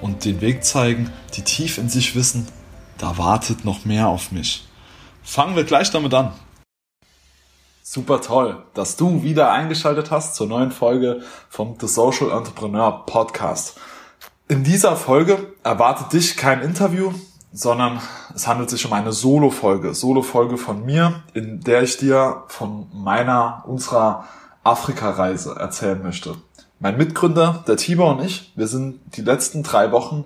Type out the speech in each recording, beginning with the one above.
und den Weg zeigen, die tief in sich wissen, da wartet noch mehr auf mich. Fangen wir gleich damit an. Super toll, dass du wieder eingeschaltet hast zur neuen Folge vom The Social Entrepreneur Podcast. In dieser Folge erwartet dich kein Interview, sondern es handelt sich um eine Solo-Folge. Solo-Folge von mir, in der ich dir von meiner, unserer Afrika-Reise erzählen möchte. Mein Mitgründer, der Tibor und ich, wir sind die letzten drei Wochen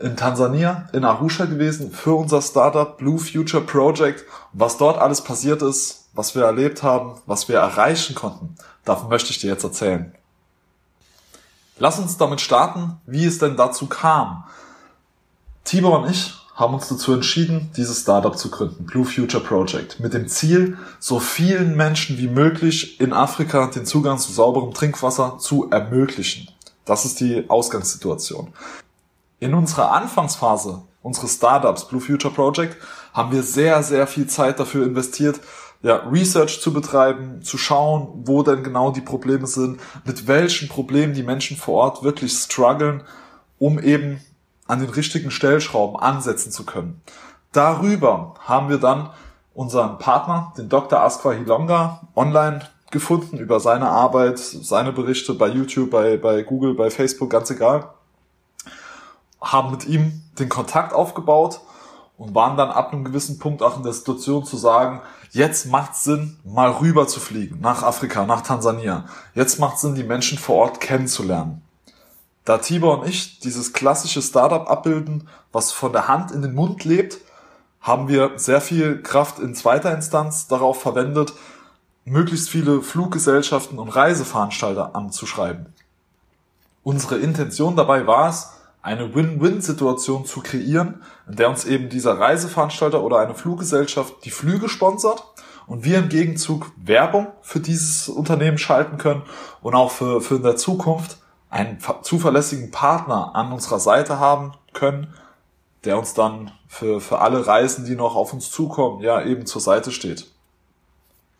in Tansania, in Arusha gewesen für unser Startup Blue Future Project. was dort alles passiert ist, was wir erlebt haben, was wir erreichen konnten, davon möchte ich dir jetzt erzählen. Lass uns damit starten, wie es denn dazu kam. Tibor und ich haben uns dazu entschieden, dieses Startup zu gründen, Blue Future Project, mit dem Ziel, so vielen Menschen wie möglich in Afrika den Zugang zu sauberem Trinkwasser zu ermöglichen. Das ist die Ausgangssituation. In unserer Anfangsphase unseres Startups Blue Future Project haben wir sehr, sehr viel Zeit dafür investiert, ja, Research zu betreiben, zu schauen, wo denn genau die Probleme sind, mit welchen Problemen die Menschen vor Ort wirklich strugglen, um eben an den richtigen Stellschrauben ansetzen zu können. Darüber haben wir dann unseren Partner, den Dr. Askwa Hilonga, online gefunden über seine Arbeit, seine Berichte bei YouTube, bei, bei Google, bei Facebook, ganz egal. Haben mit ihm den Kontakt aufgebaut und waren dann ab einem gewissen Punkt auch in der Situation zu sagen, jetzt macht Sinn, mal rüber zu fliegen nach Afrika, nach Tansania. Jetzt macht Sinn, die Menschen vor Ort kennenzulernen. Da Tibor und ich dieses klassische Startup abbilden, was von der Hand in den Mund lebt, haben wir sehr viel Kraft in zweiter Instanz darauf verwendet, möglichst viele Fluggesellschaften und Reiseveranstalter anzuschreiben. Unsere Intention dabei war es, eine Win-Win-Situation zu kreieren, in der uns eben dieser Reiseveranstalter oder eine Fluggesellschaft die Flüge sponsert und wir im Gegenzug Werbung für dieses Unternehmen schalten können und auch für, für in der Zukunft einen zuverlässigen Partner an unserer Seite haben können, der uns dann für, für alle Reisen, die noch auf uns zukommen, ja eben zur Seite steht.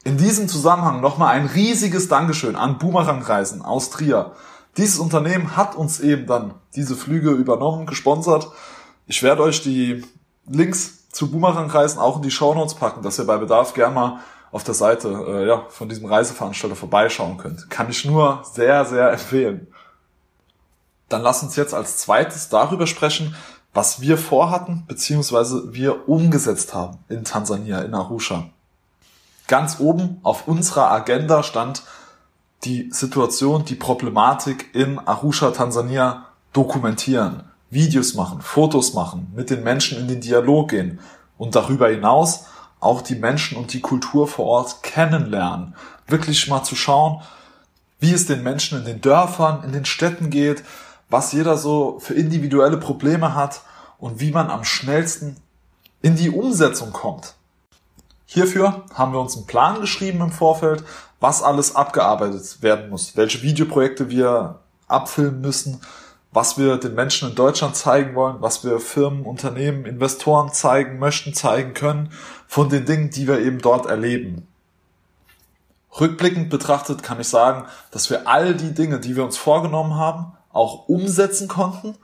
In diesem Zusammenhang nochmal ein riesiges Dankeschön an Boomerang Reisen aus Trier. Dieses Unternehmen hat uns eben dann diese Flüge übernommen, gesponsert. Ich werde euch die Links zu Boomerang Reisen auch in die Show Notes packen, dass ihr bei Bedarf gerne mal auf der Seite äh, ja, von diesem Reiseveranstalter vorbeischauen könnt. Kann ich nur sehr, sehr empfehlen. Dann lass uns jetzt als zweites darüber sprechen, was wir vorhatten, beziehungsweise wir umgesetzt haben in Tansania, in Arusha. Ganz oben auf unserer Agenda stand die Situation, die Problematik in Arusha, Tansania dokumentieren, Videos machen, Fotos machen, mit den Menschen in den Dialog gehen und darüber hinaus auch die Menschen und die Kultur vor Ort kennenlernen. Wirklich mal zu schauen, wie es den Menschen in den Dörfern, in den Städten geht, was jeder so für individuelle Probleme hat und wie man am schnellsten in die Umsetzung kommt. Hierfür haben wir uns einen Plan geschrieben im Vorfeld, was alles abgearbeitet werden muss, welche Videoprojekte wir abfilmen müssen, was wir den Menschen in Deutschland zeigen wollen, was wir Firmen, Unternehmen, Investoren zeigen möchten, zeigen können von den Dingen, die wir eben dort erleben. Rückblickend betrachtet kann ich sagen, dass wir all die Dinge, die wir uns vorgenommen haben, auch umsetzen konnten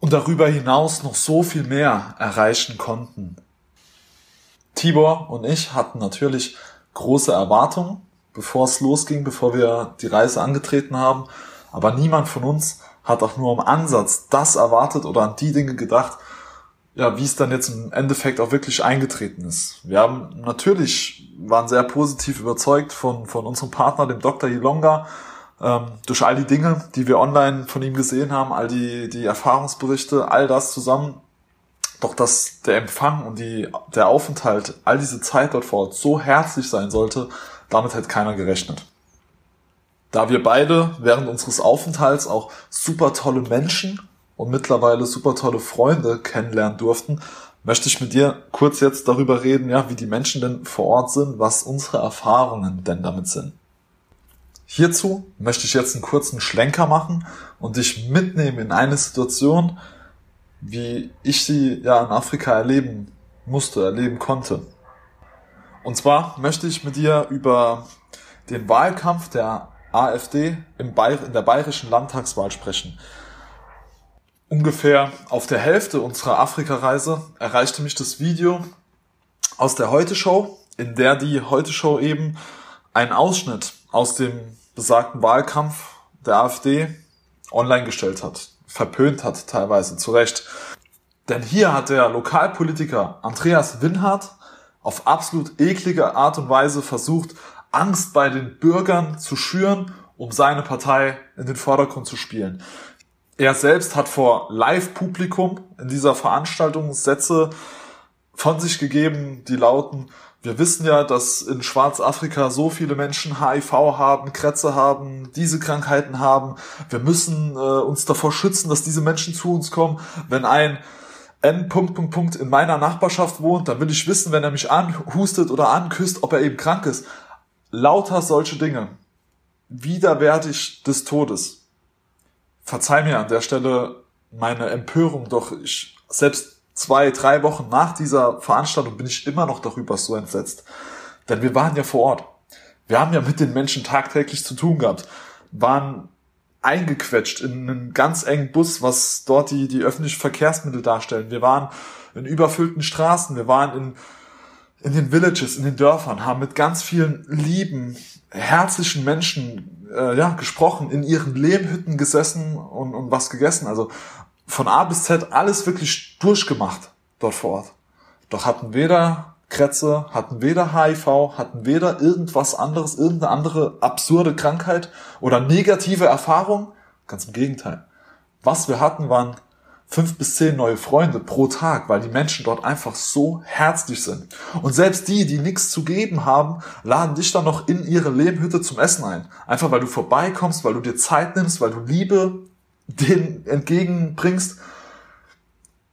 und darüber hinaus noch so viel mehr erreichen konnten. Tibor und ich hatten natürlich große Erwartungen, bevor es losging, bevor wir die Reise angetreten haben, aber niemand von uns hat auch nur im Ansatz das erwartet oder an die Dinge gedacht, ja, wie es dann jetzt im Endeffekt auch wirklich eingetreten ist. Wir haben natürlich, waren sehr positiv überzeugt von, von unserem Partner, dem Dr. Ilonga, durch all die Dinge, die wir online von ihm gesehen haben, all die, die Erfahrungsberichte, all das zusammen. Doch dass der Empfang und die, der Aufenthalt, all diese Zeit dort vor Ort so herzlich sein sollte, damit hätte keiner gerechnet. Da wir beide während unseres Aufenthalts auch super tolle Menschen und mittlerweile super tolle Freunde kennenlernen durften, möchte ich mit dir kurz jetzt darüber reden, ja, wie die Menschen denn vor Ort sind, was unsere Erfahrungen denn damit sind. Hierzu möchte ich jetzt einen kurzen Schlenker machen und dich mitnehmen in eine Situation, wie ich sie ja in Afrika erleben musste, erleben konnte. Und zwar möchte ich mit dir über den Wahlkampf der AfD in der bayerischen Landtagswahl sprechen. Ungefähr auf der Hälfte unserer Afrika-Reise erreichte mich das Video aus der Heute-Show, in der die Heute-Show eben einen Ausschnitt aus dem besagten Wahlkampf der AfD online gestellt hat, verpönt hat teilweise, zu Recht. Denn hier hat der Lokalpolitiker Andreas Winhardt auf absolut eklige Art und Weise versucht, Angst bei den Bürgern zu schüren, um seine Partei in den Vordergrund zu spielen. Er selbst hat vor Live-Publikum in dieser Veranstaltung Sätze von sich gegeben, die lauten, wir wissen ja, dass in Schwarzafrika so viele Menschen HIV haben, Krätze haben, diese Krankheiten haben. Wir müssen äh, uns davor schützen, dass diese Menschen zu uns kommen. Wenn ein N. Punkt, Punkt, Punkt in meiner Nachbarschaft wohnt, dann will ich wissen, wenn er mich anhustet oder anküsst, ob er eben krank ist. Lauter solche Dinge. Widerwärtig des Todes. Verzeih mir an der Stelle meine Empörung, doch ich, selbst zwei, drei Wochen nach dieser Veranstaltung bin ich immer noch darüber so entsetzt. Denn wir waren ja vor Ort. Wir haben ja mit den Menschen tagtäglich zu tun gehabt, waren eingequetscht in einen ganz engen Bus, was dort die, die öffentlichen Verkehrsmittel darstellen. Wir waren in überfüllten Straßen, wir waren in, in den Villages, in den Dörfern, haben mit ganz vielen lieben, herzlichen Menschen äh, ja, gesprochen, in ihren Lehmhütten gesessen und, und was gegessen. Also von A bis Z alles wirklich durchgemacht dort vor Ort. Doch hatten weder Krätze, hatten weder HIV, hatten weder irgendwas anderes, irgendeine andere absurde Krankheit oder negative Erfahrung. Ganz im Gegenteil. Was wir hatten, waren fünf bis zehn neue Freunde pro Tag, weil die Menschen dort einfach so herzlich sind. Und selbst die, die nichts zu geben haben, laden dich dann noch in ihre Lehmhütte zum Essen ein. Einfach weil du vorbeikommst, weil du dir Zeit nimmst, weil du Liebe den entgegenbringst,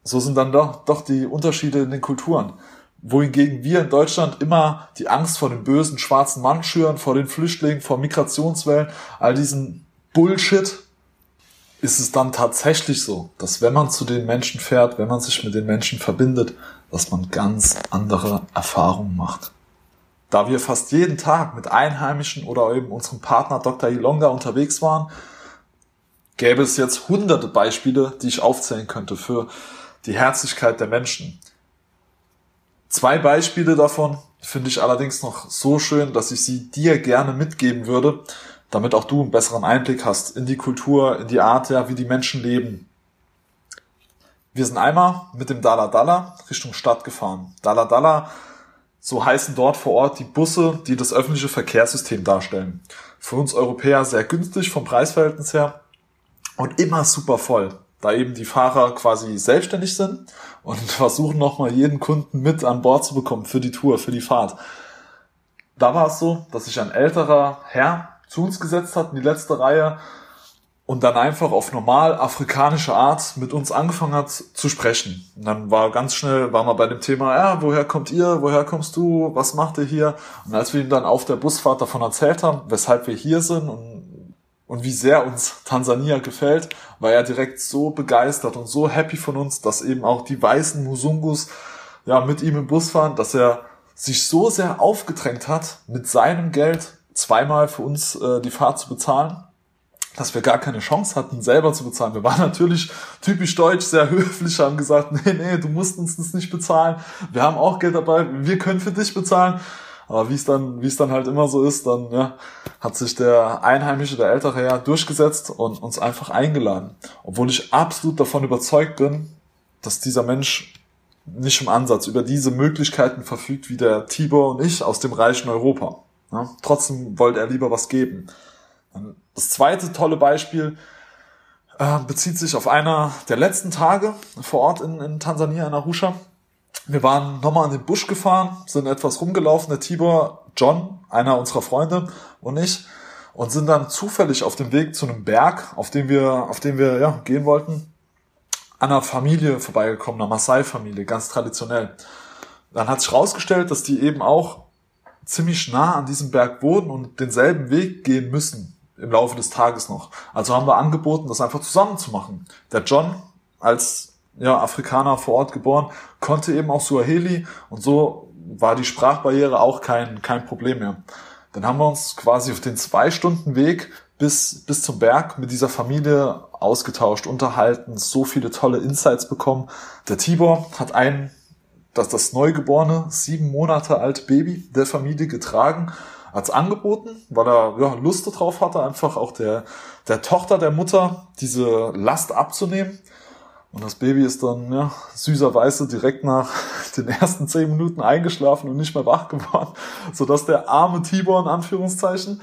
so sind dann doch, doch die Unterschiede in den Kulturen. Wohingegen wir in Deutschland immer die Angst vor dem bösen schwarzen Mann schüren, vor den Flüchtlingen, vor Migrationswellen, all diesen Bullshit, ist es dann tatsächlich so, dass wenn man zu den Menschen fährt, wenn man sich mit den Menschen verbindet, dass man ganz andere Erfahrungen macht. Da wir fast jeden Tag mit Einheimischen oder eben unserem Partner Dr. Ilonga unterwegs waren, gäbe es jetzt hunderte Beispiele, die ich aufzählen könnte für die Herzlichkeit der Menschen. Zwei Beispiele davon finde ich allerdings noch so schön, dass ich sie dir gerne mitgeben würde, damit auch du einen besseren Einblick hast in die Kultur, in die Art, ja, wie die Menschen leben. Wir sind einmal mit dem Dala Dala Richtung Stadt gefahren. Dala Dala, so heißen dort vor Ort die Busse, die das öffentliche Verkehrssystem darstellen. Für uns Europäer sehr günstig vom Preisverhältnis her und immer super voll, da eben die Fahrer quasi selbstständig sind und versuchen nochmal jeden Kunden mit an Bord zu bekommen für die Tour, für die Fahrt. Da war es so, dass sich ein älterer Herr zu uns gesetzt hat in die letzte Reihe und dann einfach auf normal afrikanische Art mit uns angefangen hat zu sprechen. Und dann war ganz schnell, war mal bei dem Thema, ja, woher kommt ihr, woher kommst du, was macht ihr hier? Und als wir ihm dann auf der Busfahrt davon erzählt haben, weshalb wir hier sind und und wie sehr uns Tansania gefällt, war er direkt so begeistert und so happy von uns, dass eben auch die weißen Musungus ja mit ihm im Bus fahren, dass er sich so sehr aufgedrängt hat, mit seinem Geld zweimal für uns äh, die Fahrt zu bezahlen, dass wir gar keine Chance hatten, selber zu bezahlen. Wir waren natürlich typisch deutsch, sehr höflich, haben gesagt, nee, nee, du musst uns das nicht bezahlen. Wir haben auch Geld dabei, wir können für dich bezahlen. Aber wie es dann, wie es dann halt immer so ist, dann ja, hat sich der Einheimische, der ältere Herr, durchgesetzt und uns einfach eingeladen. Obwohl ich absolut davon überzeugt bin, dass dieser Mensch nicht im Ansatz über diese Möglichkeiten verfügt wie der Tibor und ich aus dem reichen Europa. Ja, trotzdem wollte er lieber was geben. Das zweite tolle Beispiel äh, bezieht sich auf einer der letzten Tage vor Ort in, in Tansania, in Arusha. Wir waren nochmal in den Busch gefahren, sind etwas rumgelaufen, der Tibor, John, einer unserer Freunde und ich, und sind dann zufällig auf dem Weg zu einem Berg, auf dem wir, auf dem wir ja, gehen wollten, an einer Familie vorbeigekommen, einer Maasai-Familie, ganz traditionell. Dann hat sich herausgestellt, dass die eben auch ziemlich nah an diesem Berg wohnen und denselben Weg gehen müssen im Laufe des Tages noch. Also haben wir angeboten, das einfach zusammen zu machen. Der John als ja, Afrikaner vor Ort geboren, konnte eben auch Suaheli und so war die Sprachbarriere auch kein, kein Problem mehr. Dann haben wir uns quasi auf den zwei Stunden Weg bis, bis zum Berg mit dieser Familie ausgetauscht, unterhalten, so viele tolle Insights bekommen. Der Tibor hat ein, das, das neugeborene, sieben Monate alte Baby der Familie getragen, hat's angeboten, weil er ja, Lust darauf hatte, einfach auch der, der Tochter der Mutter diese Last abzunehmen. Und das Baby ist dann ja, süßerweise direkt nach den ersten zehn Minuten eingeschlafen und nicht mehr wach geworden, sodass der arme Tibor in Anführungszeichen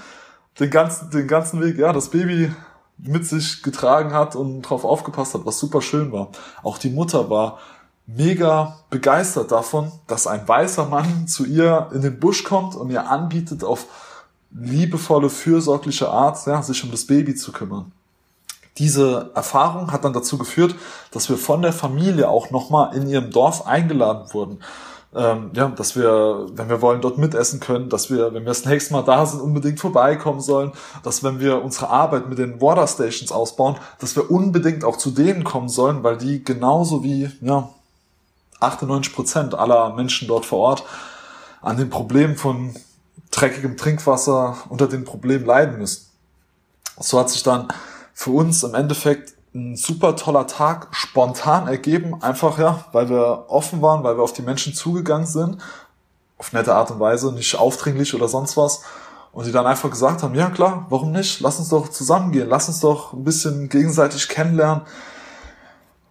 den ganzen, den ganzen Weg, ja, das Baby mit sich getragen hat und drauf aufgepasst hat, was super schön war. Auch die Mutter war mega begeistert davon, dass ein weißer Mann zu ihr in den Busch kommt und ihr anbietet, auf liebevolle, fürsorgliche Art, ja, sich um das Baby zu kümmern. Diese Erfahrung hat dann dazu geführt, dass wir von der Familie auch nochmal in ihrem Dorf eingeladen wurden ähm, ja, dass wir, wenn wir wollen, dort mitessen können, dass wir, wenn wir das nächste Mal da sind, unbedingt vorbeikommen sollen, dass wenn wir unsere Arbeit mit den Water Stations ausbauen, dass wir unbedingt auch zu denen kommen sollen, weil die genauso wie, ja, 98 Prozent aller Menschen dort vor Ort an den Problemen von dreckigem Trinkwasser unter den Problemen leiden müssen. So hat sich dann für uns im Endeffekt ein super toller Tag spontan ergeben, einfach ja, weil wir offen waren, weil wir auf die Menschen zugegangen sind, auf nette Art und Weise, nicht aufdringlich oder sonst was. Und die dann einfach gesagt haben, ja klar, warum nicht? Lass uns doch zusammengehen, lass uns doch ein bisschen gegenseitig kennenlernen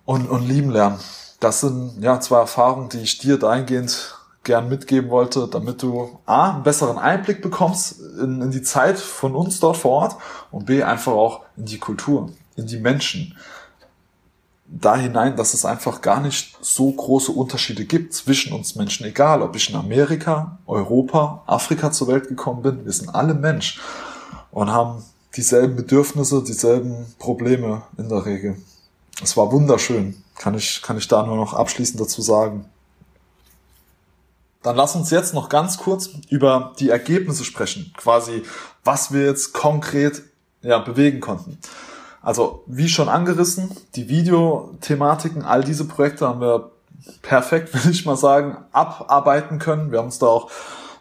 und, und lieben lernen. Das sind ja zwei Erfahrungen, die ich dir dahingehend gern mitgeben wollte, damit du A, einen besseren Einblick bekommst in, in die Zeit von uns dort vor Ort und B, einfach auch in die Kultur in die Menschen da hinein, dass es einfach gar nicht so große Unterschiede gibt zwischen uns Menschen, egal ob ich in Amerika, Europa, Afrika zur Welt gekommen bin, wir sind alle Mensch und haben dieselben Bedürfnisse, dieselben Probleme in der Regel. Es war wunderschön, kann ich, kann ich da nur noch abschließend dazu sagen. Dann lass uns jetzt noch ganz kurz über die Ergebnisse sprechen, quasi was wir jetzt konkret ja, bewegen konnten. Also wie schon angerissen, die Videothematiken, all diese Projekte haben wir perfekt, will ich mal sagen, abarbeiten können. Wir haben uns da auch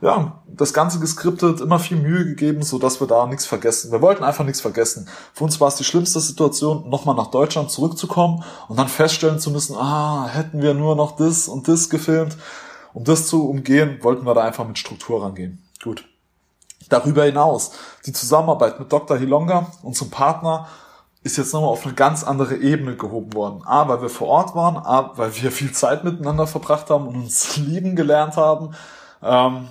ja, das Ganze geskriptet, immer viel Mühe gegeben, so dass wir da nichts vergessen. Wir wollten einfach nichts vergessen. Für uns war es die schlimmste Situation, nochmal nach Deutschland zurückzukommen und dann feststellen zu müssen, ah, hätten wir nur noch das und das gefilmt. Um das zu umgehen, wollten wir da einfach mit Struktur rangehen. Gut. Darüber hinaus, die Zusammenarbeit mit Dr. Hilonga, unserem Partner, ist jetzt nochmal auf eine ganz andere Ebene gehoben worden. A, weil wir vor Ort waren, A, weil wir viel Zeit miteinander verbracht haben und uns lieben gelernt haben. Ähm,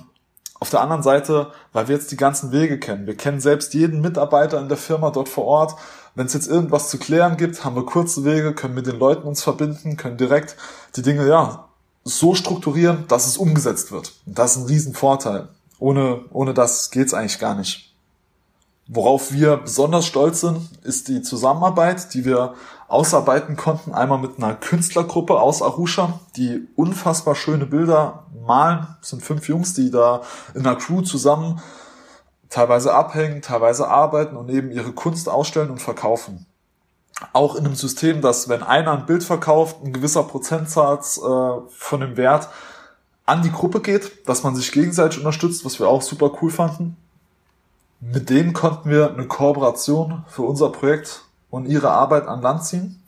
auf der anderen Seite, weil wir jetzt die ganzen Wege kennen. Wir kennen selbst jeden Mitarbeiter in der Firma dort vor Ort. Wenn es jetzt irgendwas zu klären gibt, haben wir kurze Wege, können mit den Leuten uns verbinden, können direkt die Dinge ja so strukturieren, dass es umgesetzt wird. Das ist ein Riesenvorteil. Ohne, ohne das geht's eigentlich gar nicht. Worauf wir besonders stolz sind, ist die Zusammenarbeit, die wir ausarbeiten konnten. Einmal mit einer Künstlergruppe aus Arusha, die unfassbar schöne Bilder malen. Das sind fünf Jungs, die da in einer Crew zusammen teilweise abhängen, teilweise arbeiten und eben ihre Kunst ausstellen und verkaufen. Auch in einem System, dass wenn einer ein Bild verkauft, ein gewisser Prozentsatz äh, von dem Wert an die Gruppe geht, dass man sich gegenseitig unterstützt, was wir auch super cool fanden. Mit denen konnten wir eine Kooperation für unser Projekt und ihre Arbeit an Land ziehen.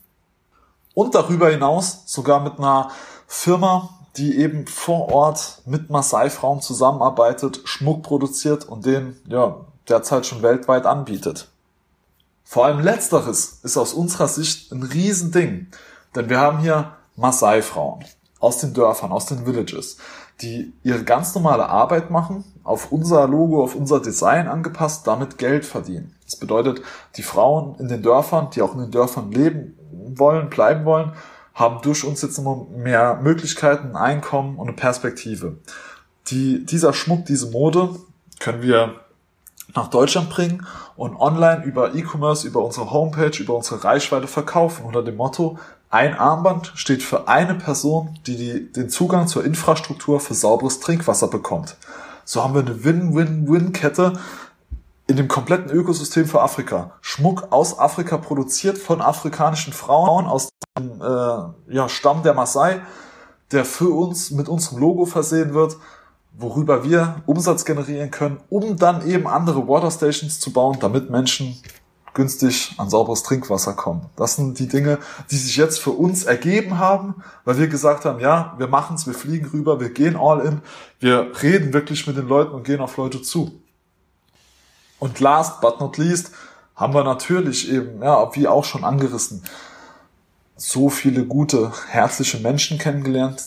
Und darüber hinaus sogar mit einer Firma, die eben vor Ort mit Maasai-Frauen zusammenarbeitet, Schmuck produziert und den ja derzeit schon weltweit anbietet. Vor allem letzteres ist aus unserer Sicht ein Riesending, denn wir haben hier Maasai-Frauen aus den Dörfern, aus den Villages, die ihre ganz normale Arbeit machen, auf unser Logo, auf unser Design angepasst, damit Geld verdienen. Das bedeutet, die Frauen in den Dörfern, die auch in den Dörfern leben wollen, bleiben wollen, haben durch uns jetzt immer mehr Möglichkeiten, ein Einkommen und eine Perspektive. Die, dieser Schmuck, diese Mode können wir nach Deutschland bringen und online über E-Commerce, über unsere Homepage, über unsere Reichweite verkaufen unter dem Motto Ein Armband steht für eine Person, die, die den Zugang zur Infrastruktur für sauberes Trinkwasser bekommt. So haben wir eine Win-Win-Win-Kette in dem kompletten Ökosystem für Afrika. Schmuck aus Afrika produziert von afrikanischen Frauen aus dem äh, ja, Stamm der Maasai, der für uns mit unserem Logo versehen wird, worüber wir Umsatz generieren können, um dann eben andere Waterstations zu bauen, damit Menschen günstig an sauberes Trinkwasser kommen. Das sind die Dinge, die sich jetzt für uns ergeben haben, weil wir gesagt haben, ja, wir machen es, wir fliegen rüber, wir gehen all in, wir reden wirklich mit den Leuten und gehen auf Leute zu. Und last but not least haben wir natürlich eben, ja, wie auch schon angerissen, so viele gute, herzliche Menschen kennengelernt,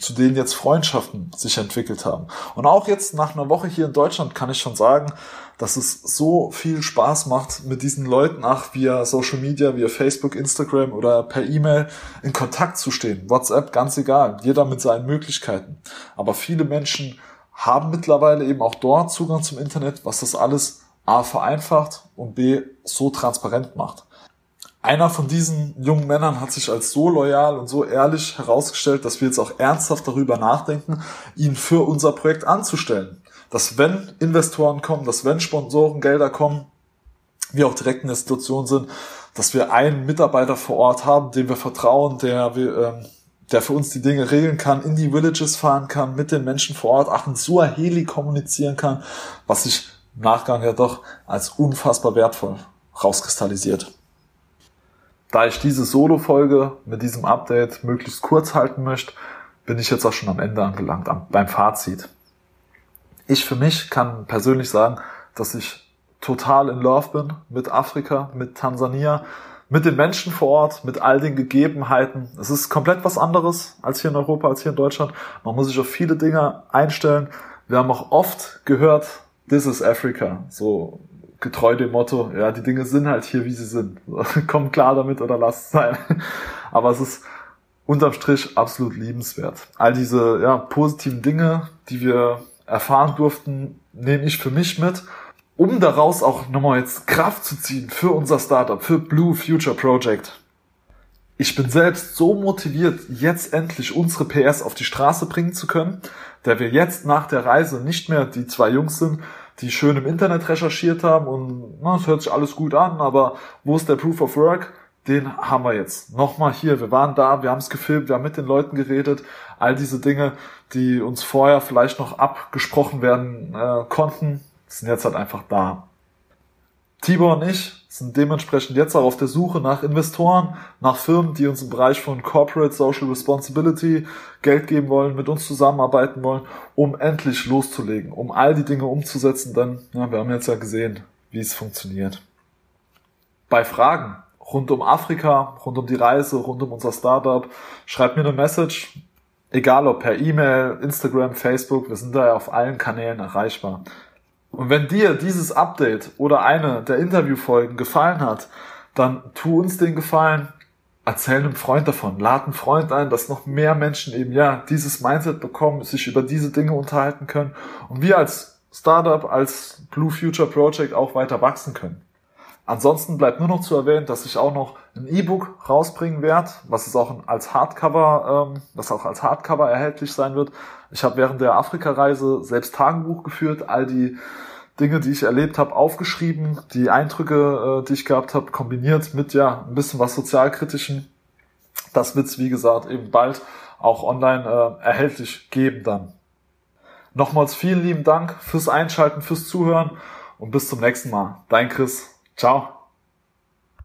zu denen jetzt Freundschaften sich entwickelt haben. Und auch jetzt nach einer Woche hier in Deutschland kann ich schon sagen, dass es so viel Spaß macht, mit diesen Leuten auch via Social Media, via Facebook, Instagram oder per E-Mail in Kontakt zu stehen. WhatsApp, ganz egal. Jeder mit seinen Möglichkeiten. Aber viele Menschen haben mittlerweile eben auch dort Zugang zum Internet, was das alles A vereinfacht und B so transparent macht. Einer von diesen jungen Männern hat sich als so loyal und so ehrlich herausgestellt, dass wir jetzt auch ernsthaft darüber nachdenken, ihn für unser Projekt anzustellen. Dass wenn Investoren kommen, dass wenn Sponsorengelder kommen, wir auch direkt in der Situation sind, dass wir einen Mitarbeiter vor Ort haben, dem wir vertrauen, der, wir, ähm, der für uns die Dinge regeln kann, in die Villages fahren kann, mit den Menschen vor Ort, auch in Suaheli kommunizieren kann, was sich im Nachgang ja doch als unfassbar wertvoll rauskristallisiert. Da ich diese Solo-Folge mit diesem Update möglichst kurz halten möchte, bin ich jetzt auch schon am Ende angelangt, beim Fazit. Ich für mich kann persönlich sagen, dass ich total in Love bin mit Afrika, mit Tansania, mit den Menschen vor Ort, mit all den Gegebenheiten. Es ist komplett was anderes als hier in Europa, als hier in Deutschland. Man muss sich auf viele Dinge einstellen. Wir haben auch oft gehört, this is Africa. So getreu dem Motto, ja, die Dinge sind halt hier, wie sie sind. Komm klar damit oder lass es sein. Aber es ist unterm Strich absolut liebenswert. All diese ja, positiven Dinge, die wir erfahren durften, nehme ich für mich mit, um daraus auch nochmal jetzt Kraft zu ziehen für unser Startup, für Blue Future Project. Ich bin selbst so motiviert, jetzt endlich unsere PS auf die Straße bringen zu können, der wir jetzt nach der Reise nicht mehr die zwei Jungs sind, die schön im Internet recherchiert haben und na, es hört sich alles gut an, aber wo ist der Proof of Work? Den haben wir jetzt. Nochmal hier, wir waren da, wir haben es gefilmt, wir haben mit den Leuten geredet, all diese Dinge, die uns vorher vielleicht noch abgesprochen werden äh, konnten, sind jetzt halt einfach da. Tibor und ich sind dementsprechend jetzt auch auf der Suche nach Investoren, nach Firmen, die uns im Bereich von Corporate Social Responsibility Geld geben wollen, mit uns zusammenarbeiten wollen, um endlich loszulegen, um all die Dinge umzusetzen, denn ja, wir haben jetzt ja gesehen, wie es funktioniert. Bei Fragen rund um Afrika, rund um die Reise, rund um unser Startup, schreibt mir eine Message, egal ob per E-Mail, Instagram, Facebook, wir sind da ja auf allen Kanälen erreichbar. Und wenn dir dieses Update oder eine der Interviewfolgen gefallen hat, dann tu uns den Gefallen, erzähl einem Freund davon, lad einen Freund ein, dass noch mehr Menschen eben ja dieses Mindset bekommen, sich über diese Dinge unterhalten können und wir als Startup, als Blue Future Project auch weiter wachsen können. Ansonsten bleibt nur noch zu erwähnen, dass ich auch noch ein E-Book rausbringen werde, was es auch als Hardcover, ähm, was auch als Hardcover erhältlich sein wird. Ich habe während der Afrika-Reise selbst Tagebuch geführt, all die Dinge, die ich erlebt habe, aufgeschrieben, die Eindrücke, äh, die ich gehabt habe, kombiniert mit ja ein bisschen was sozialkritischen. Das wird's wie gesagt eben bald auch online äh, erhältlich geben dann. Nochmals vielen lieben Dank fürs Einschalten, fürs Zuhören und bis zum nächsten Mal. Dein Chris. Ciao.